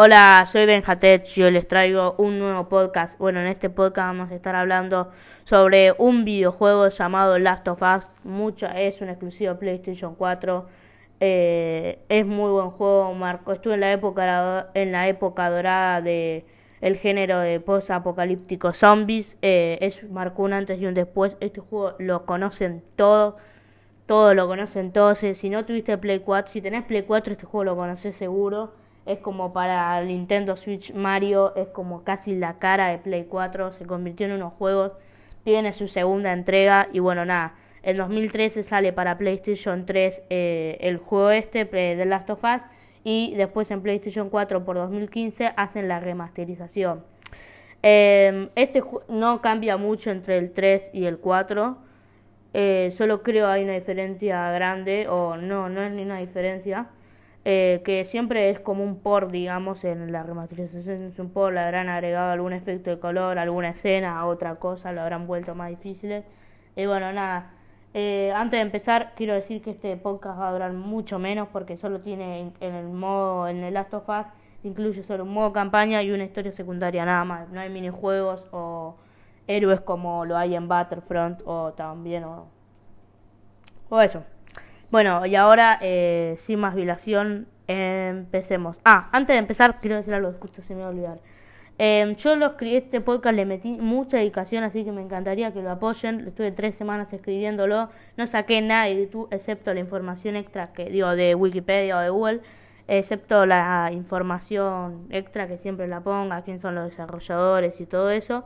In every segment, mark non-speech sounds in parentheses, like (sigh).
Hola, soy Benjatech y hoy les traigo un nuevo podcast. Bueno, en este podcast vamos a estar hablando sobre un videojuego llamado Last of Us. Mucho, es un exclusivo PlayStation 4. Eh, es muy buen juego, Marco. Estuve en la época en la época dorada de el género de post-apocalíptico zombies. Eh, es marcó un antes y un después. Este juego lo conocen todos. Todos lo conocen todos. Eh, si no tuviste Play 4, si tenés Play 4, este juego lo conoces seguro es como para Nintendo Switch Mario, es como casi la cara de Play 4, se convirtió en unos juegos, tiene su segunda entrega y bueno, nada, en 2013 sale para PlayStation 3 eh, el juego este de Last of Us y después en PlayStation 4 por 2015 hacen la remasterización. Em, este no cambia mucho entre el 3 y el 4, eh, solo creo hay una diferencia grande, o no, no es ni una diferencia eh, que siempre es como un por, digamos, en la remasterización es un por, le habrán agregado algún efecto de color, alguna escena, otra cosa, lo habrán vuelto más difíciles. Y bueno, nada, eh, antes de empezar, quiero decir que este podcast va a durar mucho menos porque solo tiene en, el modo, en el Last of Us, incluye solo un modo campaña y una historia secundaria nada más. No hay minijuegos o héroes como lo hay en Battlefront o también o, o eso. Bueno, y ahora, eh, sin más dilación, empecemos. Ah, antes de empezar, quiero decir algo, justo se me va a olvidar. Eh, yo lo escribí, este podcast le metí mucha dedicación, así que me encantaría que lo apoyen. Estuve tres semanas escribiéndolo. No saqué nada de YouTube, excepto la información extra que digo de Wikipedia o de Google, excepto la información extra que siempre la ponga, quién son los desarrolladores y todo eso.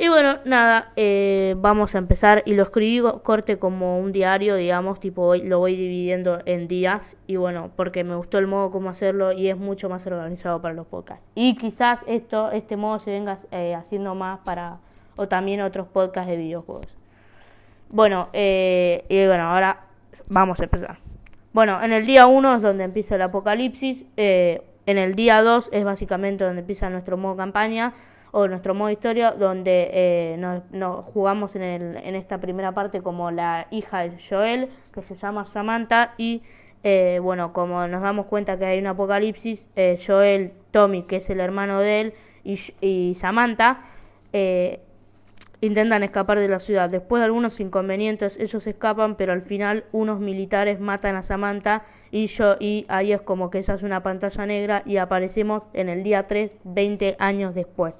Y bueno, nada, eh, vamos a empezar y lo escribí corte como un diario, digamos, tipo lo voy dividiendo en días y bueno, porque me gustó el modo como hacerlo y es mucho más organizado para los podcasts. Y quizás esto, este modo se venga eh, haciendo más para, o también otros podcasts de videojuegos. Bueno, eh, y bueno, ahora vamos a empezar. Bueno, en el día 1 es donde empieza el apocalipsis, en el día 2 es básicamente donde empieza nuestro modo campaña o nuestro modo historia donde eh, nos, jugamos en, el, en esta primera parte como la hija de Joel que se llama Samantha y eh, bueno como nos damos cuenta que hay un apocalipsis eh, Joel Tommy que es el hermano de él y, y Samantha intentan escapar de la ciudad. Después de algunos inconvenientes, ellos escapan, pero al final unos militares matan a Samantha y yo y ahí es como que esa es una pantalla negra y aparecemos en el día 3, 20 años después.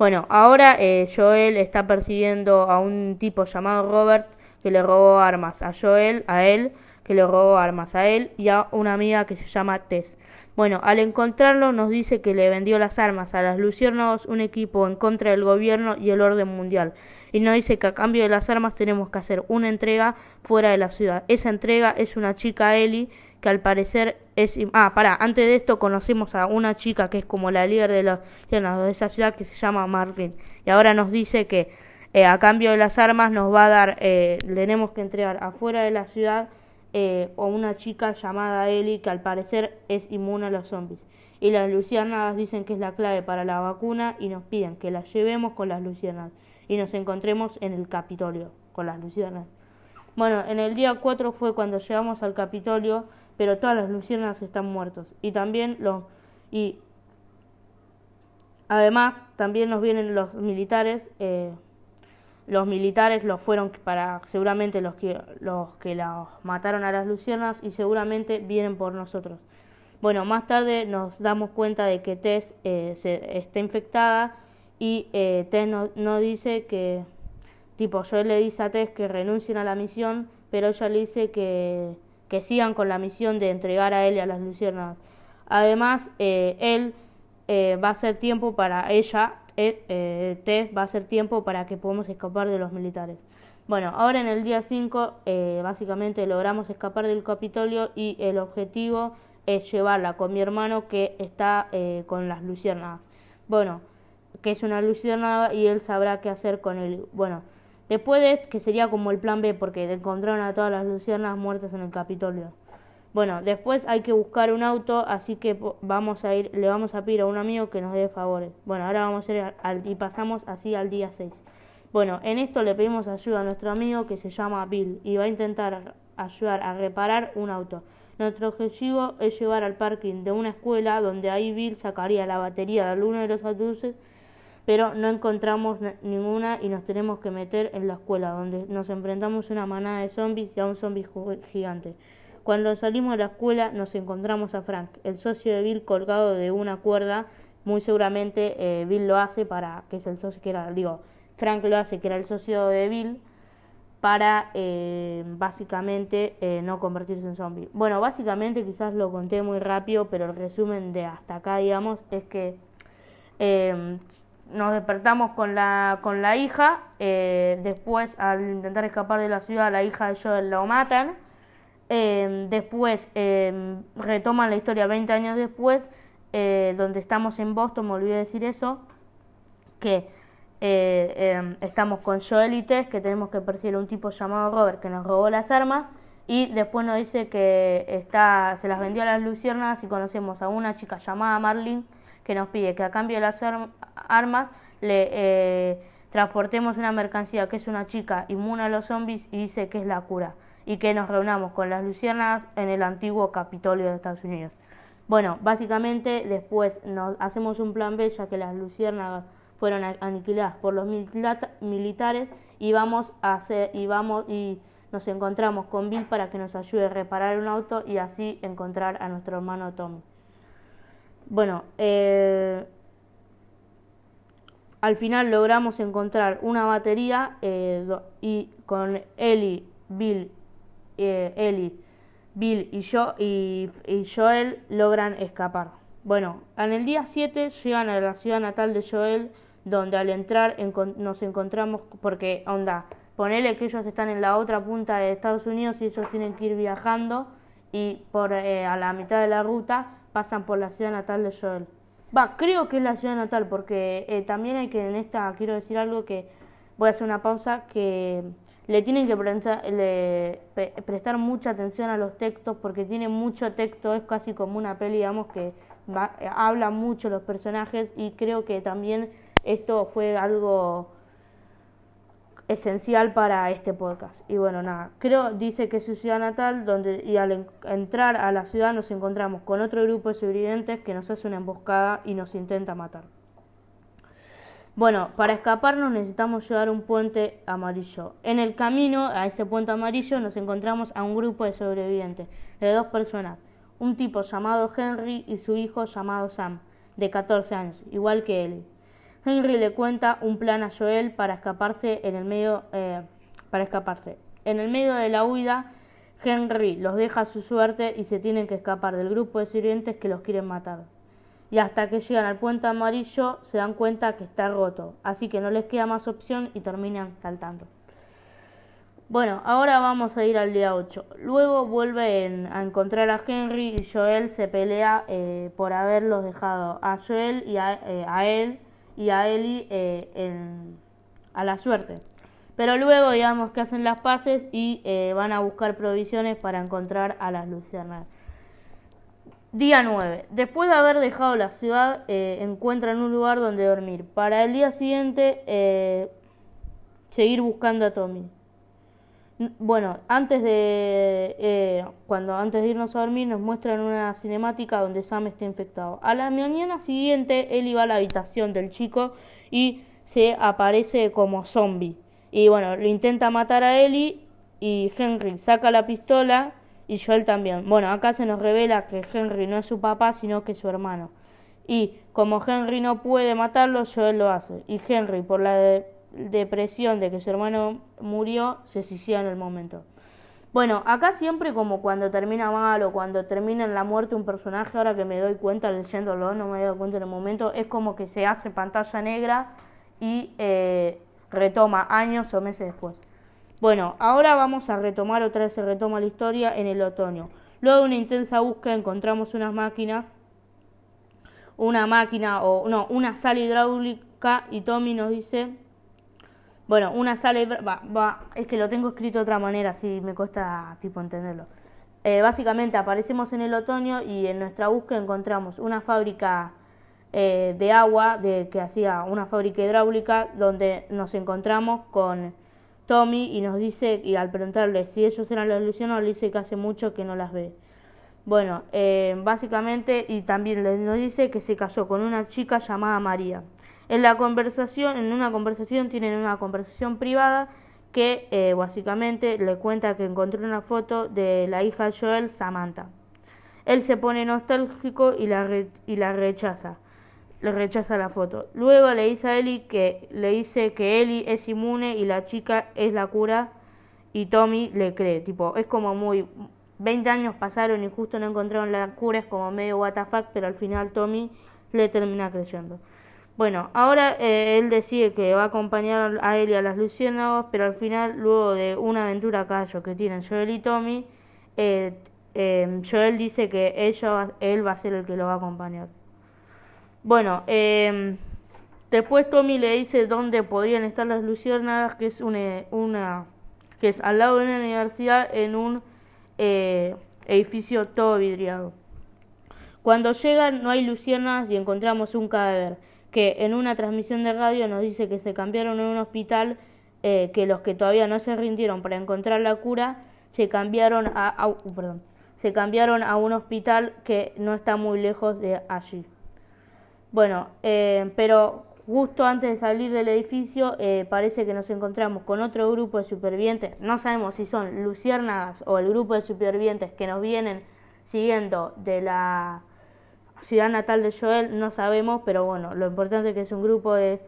Bueno, ahora eh, Joel está persiguiendo a un tipo llamado Robert que le robó armas a Joel, a él, que le robó armas a él y a una amiga que se llama Tess. Bueno, al encontrarlo nos dice que le vendió las armas a las Luciérnagas, un equipo en contra del gobierno y el orden mundial. Y nos dice que a cambio de las armas tenemos que hacer una entrega fuera de la ciudad. Esa entrega es una chica Ellie que al parecer es... Ah, pará, antes de esto conocimos a una chica que es como la líder de, los, de esa ciudad que se llama Marvin. Y ahora nos dice que eh, a cambio de las armas nos va a dar, eh, tenemos que entregar afuera de la ciudad eh, o una chica llamada Ellie que al parecer es inmune a los zombies. Y las luciérnagas dicen que es la clave para la vacuna y nos piden que la llevemos con las luciérnagas y nos encontremos en el Capitolio con las luciérnagas. Bueno, en el día 4 fue cuando llegamos al Capitolio pero todas las luciérnagas están muertos. Y también los... Y además también nos vienen los militares. Eh, los militares los fueron para seguramente los que los que los mataron a las luciernas y seguramente vienen por nosotros. Bueno, más tarde nos damos cuenta de que Tess eh, se, está infectada y eh, Tess nos no dice que, tipo, yo le dice a Tess que renuncien a la misión, pero ella le dice que que sigan con la misión de entregar a él y a las luciernas. Además, eh, él eh, va a hacer tiempo para ella, eh, eh T va a hacer tiempo para que podamos escapar de los militares. Bueno, ahora en el día 5 básicamente logramos escapar del Capitolio y el objetivo es llevarla con mi hermano que está con las luciérnagas. Bueno, que es una luciérnaga y él sabrá qué hacer con él. Bueno, Después de que sería como el plan B, porque encontraron a todas las luciernas muertas en el Capitolio. Bueno, después hay que buscar un auto, así que vamos a ir, le vamos a pedir a un amigo que nos dé favores. Bueno, ahora vamos a ir al, y pasamos así al día 6. Bueno, en esto le pedimos ayuda a nuestro amigo que se llama Bill y va a intentar ayudar a reparar un auto. Nuestro objetivo es llevar al parking de una escuela donde ahí Bill sacaría la batería de alguno de los autobuses, pero no encontramos ninguna y nos tenemos que meter en la escuela, donde nos enfrentamos a una manada de zombies y a un zombie gigante. Cuando salimos de la escuela nos encontramos a Frank, el socio de Bill colgado de una cuerda. Muy seguramente eh, Bill lo hace para que es el socio que era, digo, Frank lo hace que era el socio de Bill para eh, básicamente eh, no convertirse en zombie. Bueno, básicamente quizás lo conté muy rápido, pero el resumen de hasta acá, digamos, es que nos despertamos con la, con la hija, después al intentar escapar de la ciudad, la hija de Joel lo matan. Em, después em, retoman la historia 20 años después, eh, donde estamos en Boston, me olvidé decir eso, que eh, em, estamos con Joel y Tess, que tenemos que perseguir a un tipo llamado Robert que nos robó las armas, y después nos dice que está, se las vendió a las luciernas y conocemos a una chica llamada Marlene que nos pide que a cambio de las armas le eh, transportemos una mercancía que es una chica inmune a los zombies y dice que es la cura y que nos reunamos con las luciernas en el antiguo Capitolio de Estados Unidos. Bueno, básicamente después nos hacemos un plan B ya que las luciérnagas fueron aniquiladas por los militares y vamos a hacer y vamos y nos encontramos con Bill para que nos ayude a reparar un auto y así encontrar a nuestro hermano Tommy. Bueno, eh, al final logramos encontrar una batería eh, y con Ellie, Bill eh, Bill y, yo, y, Joel logran escapar. Bueno, en el día 7 llegan a la ciudad natal de Joel, donde al entrar nos encontramos, porque onda, ponele que ellos están en la otra punta de Estados Unidos y ellos tienen que ir viajando y por eh, a la mitad de la ruta pasan por la ciudad natal de Joel. Va, creo que es la ciudad natal, porque eh, también hay que en esta, quiero decir algo que voy a hacer una pausa, que le tienen que prestar, mucha atención a los textos porque tiene mucho texto, es casi como una peli, digamos, que habla mucho los personajes y creo que también esto fue algo esencial para este podcast. Y bueno, nada, creo, dice que es su ciudad natal, donde y al entrar a la ciudad nos encontramos con otro grupo de sobrevivientes que nos hace una emboscada y nos intenta matar. Bueno, para escaparnos necesitamos llevar un puente amarillo. En el camino a ese puente amarillo nos encontramos a un grupo de sobrevivientes, de dos personas, un tipo llamado Henry y su hijo llamado Sam, de 14 años, igual que él. Henry le cuenta un plan a Joel para escaparse en el medio, eh, para escaparse. En el medio de la huida, Henry los deja a su suerte y se tienen que escapar del grupo de sobrevivientes que los quieren matar y hasta que llegan al puente amarillo se dan cuenta que está roto, así que no les queda más opción y terminan saltando. Bueno, ahora vamos a ir al día 8. Luego vuelven a encontrar a Henry y Joel se pelea eh, por haberlos dejado a Joel y a, eh, él y a Ellie eh, a la suerte. Pero luego digamos que hacen las paces y van a buscar provisiones para encontrar a las luciérnagas. Día 9. Después de haber dejado la ciudad, eh, encuentran un lugar donde dormir. Para el día siguiente, eh, seguir buscando a Tommy. Bueno, antes de eh, cuando antes de irnos a dormir nos muestran una cinemática donde Sam está infectado. A la mañana siguiente él iba a la habitación del chico y se aparece como zombie. Y bueno, lo intenta matar a Ellie y Henry saca la pistola y Joel también. Bueno, acá se nos revela que Henry no es su papá, sino que es su hermano. Y como Henry no puede matarlo, Joel lo hace. Y Henry, por la depresión de que su hermano murió, se suicida en el momento. Bueno, acá siempre como cuando termina mal o cuando termina en la muerte un personaje, ahora que me doy cuenta leyéndolo, no me he dado cuenta en el momento, es como que se hace pantalla negra y eh, retoma años o meses después. Bueno, ahora vamos a retomar otra vez, se retoma la historia en el otoño. Luego de una intensa búsqueda encontramos unas máquinas, una máquina o no, una sala hidráulica y Tommy nos dice, bueno, una sala, va, va, es que lo tengo escrito de otra manera, así me cuesta tipo entenderlo. Eh, básicamente aparecemos en el otoño y en nuestra búsqueda encontramos una fábrica eh, de agua de que hacía una fábrica hidráulica donde nos encontramos con Tommy y nos dice, y al preguntarle si ellos eran las ilusiones, le dice que hace mucho que no las ve. Bueno, eh, básicamente, y también nos dice que se casó con una chica llamada María. En la conversación, en una conversación, tienen una conversación privada que eh, básicamente le cuenta que encontró una foto de la hija de Joel, Samantha. Él se pone nostálgico y la, y la rechaza. Le rechaza la foto. Luego le dice a Eli que le dice que Eli es inmune y la chica es la cura y Tommy le cree. Tipo, es como muy 20 años pasaron y justo no encontraron la cura, es como medio WTF, pero al final Tommy le termina creyendo. Bueno, ahora eh, él decide que va a acompañar a él y a las luciérnagas, pero al final, luego de una aventura callo que tienen Joel y Tommy, eh, eh, Joel dice que ella, él va a ser el que lo va a acompañar. Bueno, después Tommy le dice dónde podrían estar las luciérnagas, que es una, una que es al lado de una universidad en un edificio todo vidriado. Cuando llegan no hay luciérnagas y encontramos un cadáver que en una transmisión de radio nos dice que se cambiaron en un hospital, eh, que los que todavía no se rindieron para encontrar la cura, se cambiaron a, uh, perdón, se cambiaron a un hospital que no está muy lejos de allí. Bueno, eh, pero justo antes de salir del edificio eh, parece que nos encontramos con otro grupo de supervivientes, no sabemos si son luciérnagas o el grupo de supervivientes que nos vienen siguiendo de la ciudad natal de Joel, no sabemos, pero bueno, lo importante es que es un grupo de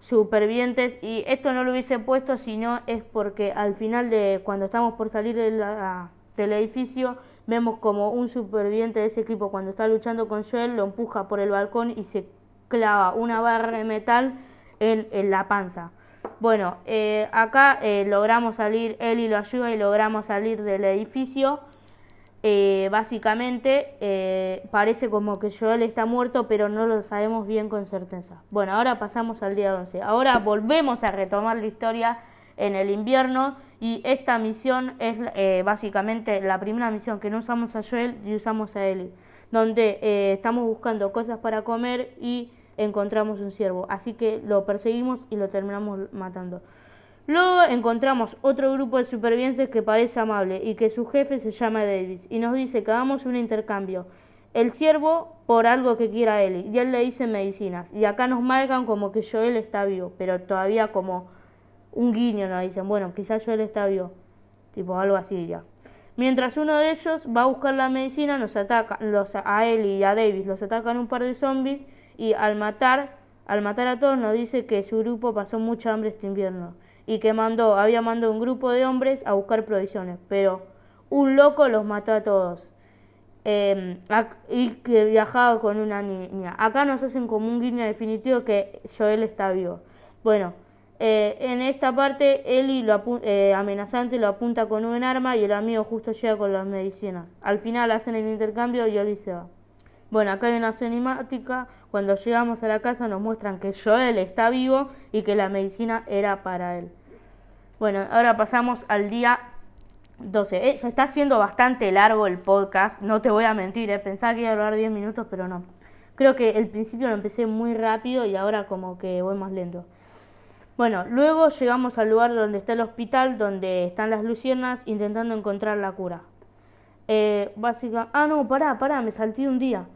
supervivientes y esto no lo hubiese puesto sino es porque al final de cuando estamos por salir del edificio vemos como un superviviente de ese equipo cuando está luchando con Joel lo empuja por el balcón y se clava una barra de metal en, la panza. Bueno, eh, acá eh, logramos salir, él y lo ayuda y logramos salir del edificio eh, básicamente eh, parece como que Joel está muerto, pero no lo sabemos bien con certeza. Bueno, ahora pasamos al día 11. Ahora volvemos a retomar la historia en el invierno y esta misión es eh, básicamente la primera misión que no usamos a Joel y usamos a Ellie, donde estamos buscando cosas para comer y encontramos un ciervo. Así que lo perseguimos y lo terminamos matando. Luego encontramos otro grupo de supervivientes que parece amable y que su jefe se llama Davis y nos dice que hagamos un intercambio. El siervo por algo que quiera él y él le dice medicinas. Y acá nos marcan como que Joel está vivo, pero todavía como un guiño nos dicen, bueno, quizás Joel está vivo, tipo algo así ya. Mientras uno de ellos va a buscar la medicina, nos ataca, los, a él y a Davis los atacan un par de zombies y al matar, al matar a todos nos dice que su grupo pasó mucha hambre este invierno y que mandó, había mandado un grupo de hombres a buscar provisiones, pero un loco los mató a todos. Em, y que viajaba con una niña. Acá nos hacen como un guiño definitivo que Joel está vivo. Bueno, eh, en esta parte Eli lo eh, amenazante lo apunta con un arma y el amigo justo llega con las medicinas. Al final hacen el intercambio y Eli se va. Bueno, acá hay una cinemática. Cuando llegamos a la casa nos muestran que Joel está vivo y que la medicina era para él. Bueno, ahora pasamos al día 12. Eh, se está haciendo bastante largo el podcast, no te voy a mentir, eh. pensaba que iba a durar 10 minutos, pero no. Creo que el principio lo empecé muy rápido y ahora como que voy más lento. Bueno, luego llegamos al lugar donde está el hospital, donde están las luciernas intentando encontrar la cura. Eh, básica... Ah, no, pará, pará, me salté un día.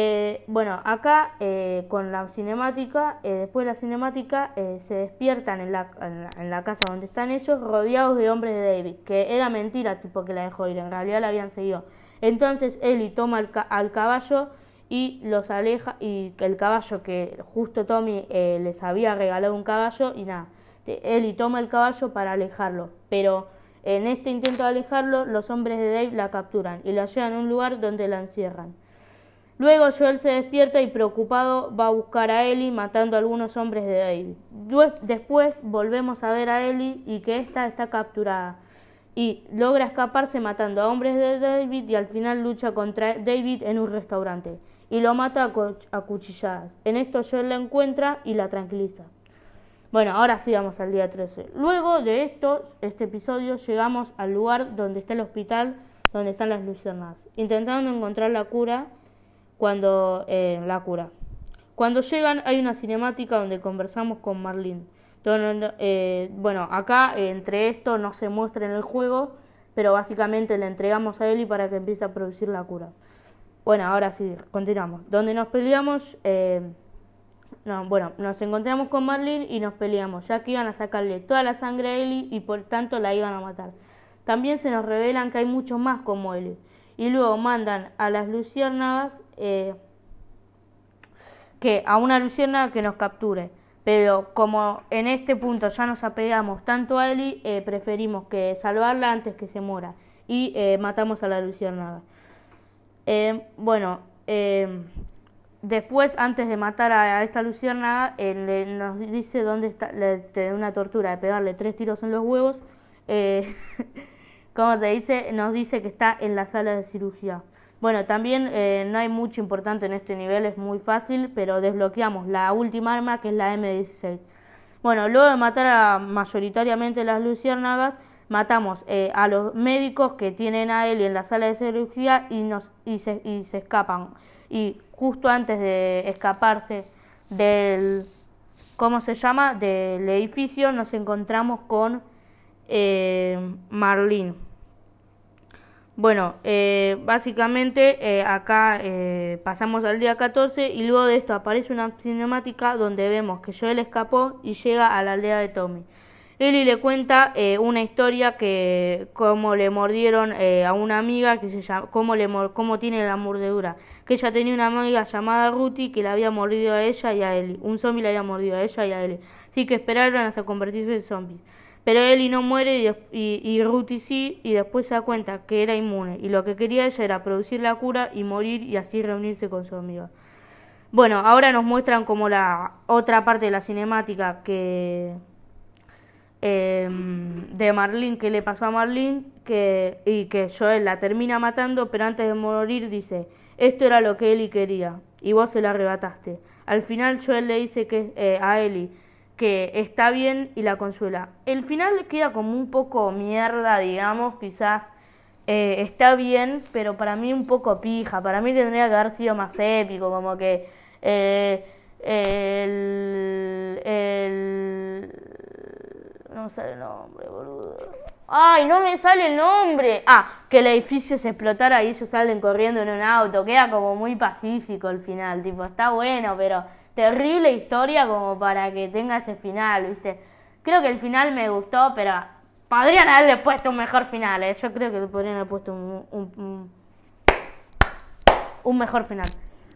Eh, bueno, acá eh, con la cinemática, eh, después de la cinemática, se despiertan en la, casa donde están ellos, rodeados de hombres de David, que era mentira, tipo que la dejó ir, en realidad la habían seguido. Entonces Eli toma al, caballo y los aleja, y el caballo que justo Tommy les había regalado un caballo, y nada, Eli toma el caballo para alejarlo, pero en este intento de alejarlo, los hombres de Dave la capturan y la llevan a un lugar donde la encierran. Luego Joel se despierta y preocupado va a buscar a Ellie matando a algunos hombres de David. Después volvemos a ver a Ellie y que ésta está capturada y logra escaparse matando a hombres de David y al final lucha contra David en un restaurante y lo mata a, cuchilladas. En esto Joel la encuentra y la tranquiliza. Bueno, ahora sí vamos al día 13. Luego de esto, este episodio, llegamos al lugar donde está el hospital, donde están las lucernas, intentando encontrar la cura cuando eh, la cura. Cuando llegan hay una cinemática donde conversamos con Marlene. Eh, bueno, acá entre esto no se muestra en el juego, pero básicamente le entregamos a Ellie para que empiece a producir la cura. Bueno, ahora sí, continuamos. Donde nos peleamos, eh, no, bueno, nos encontramos con Marlene y nos peleamos, ya que iban a sacarle toda la sangre a Ellie y por tanto la iban a matar. También se nos revelan que hay muchos más como Ellie. Y luego mandan a las luciérnagas eh, que a una luciérnaga que nos capture. Pero como en este punto ya nos apegamos tanto a Ellie, eh, preferimos que salvarla antes que se muera. Y eh, matamos a la luciérnaga. Bueno, después, antes de matar a, esta luciérnaga, nos dice dónde está, le, una tortura de pegarle tres tiros en los huevos. (laughs) como se dice, nos dice que está en la sala de cirugía. Bueno, también eh, no hay mucho importante en este nivel, es muy fácil, pero desbloqueamos la última arma que es la M16. Bueno, luego de matar a mayoritariamente las luciérnagas, matamos eh, a los médicos que tienen a él en la sala de cirugía y, nos, y, se, y se escapan. Y justo antes de escaparse del, ¿cómo se llama?, del edificio, nos encontramos con eh, Marlene. Bueno, eh, básicamente eh, acá eh, pasamos al día 14 y luego de esto aparece una cinemática donde vemos que Joel escapó y llega a la aldea de Tommy. Ellie le cuenta una historia que cómo le mordieron a una amiga que se llama cómo le cómo tiene la mordedura, que ella tenía una amiga llamada Ruthie que le había mordido a ella y a Ellie, un zombie le había mordido a ella y a Ellie, así que esperaron hasta convertirse en zombies. Pero Ellie no muere y, y, Ruthie sí, y después se da cuenta que era inmune, y lo que quería ella era producir la cura y morir y así reunirse con su amiga. Bueno, ahora nos muestran como la otra parte de la cinemática que em, de Marlene que le pasó a Marlene que, y que Joel la termina matando, pero antes de morir dice, esto era lo que Ellie quería, y vos se la arrebataste. Al final Joel le dice que eh, a Ellie que está bien y la consuela. El final queda como un poco mierda, digamos, quizás eh, está bien, pero para mí un poco pija. Para mí tendría que haber sido más épico, como que eh, el, el... No sé el nombre, boludo. ¡Ay, no me sale el nombre! Ah, que el edificio se explotara y ellos salen corriendo en un auto. Queda como muy pacífico el final, tipo, está bueno, pero terrible historia como para que tenga ese final, ¿viste? Creo que el final me gustó, pero podrían haberle puesto un mejor final, ¿eh? Yo creo que podrían haber puesto un, un, mejor final.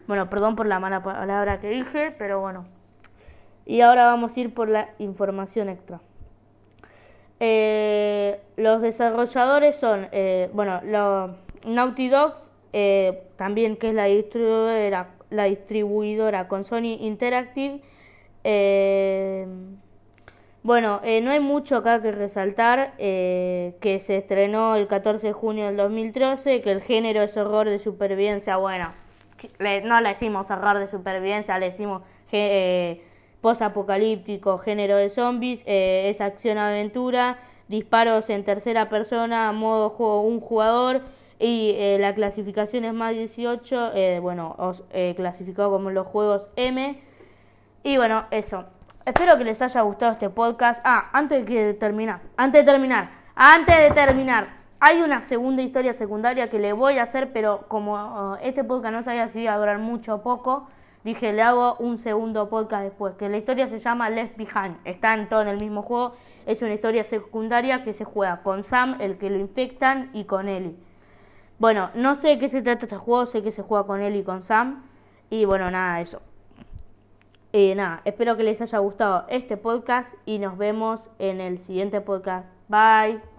Bueno, perdón por la mala palabra que dije, pero bueno. Y ahora vamos a ir por la información extra. Eh, los desarrolladores son, eh, bueno, los Naughty Dogs, eh, también que es la distribuidora la distribuidora con Sony Interactive. Eh, bueno, eh, no hay mucho acá que resaltar, eh, que se estrenó el 14 de junio del 2013, que el género es horror de supervivencia, bueno, no le decimos horror de supervivencia, le decimos post-apocalíptico, género de zombies, es acción-aventura, disparos en tercera persona, modo juego un jugador, y eh, la clasificación es más 18, eh, bueno, os he clasificado como los juegos M. Y bueno, eso. Espero que les haya gustado este podcast. Ah, antes de terminar, antes de terminar, antes de terminar, hay una segunda historia secundaria que le voy a hacer, pero como uh, este podcast no sabía si iba a durar mucho o poco, dije le hago un segundo podcast después. Que la historia se llama Left Behind. Están todos en el mismo juego. Es una historia secundaria que se juega con Sam, el que lo infectan, y con Ellie. Bueno, no sé de qué se trata este juego, sé que se juega con él y con Sam. Y bueno, nada, eso. Y nada, espero que les haya gustado este podcast y nos vemos en el siguiente podcast. Bye.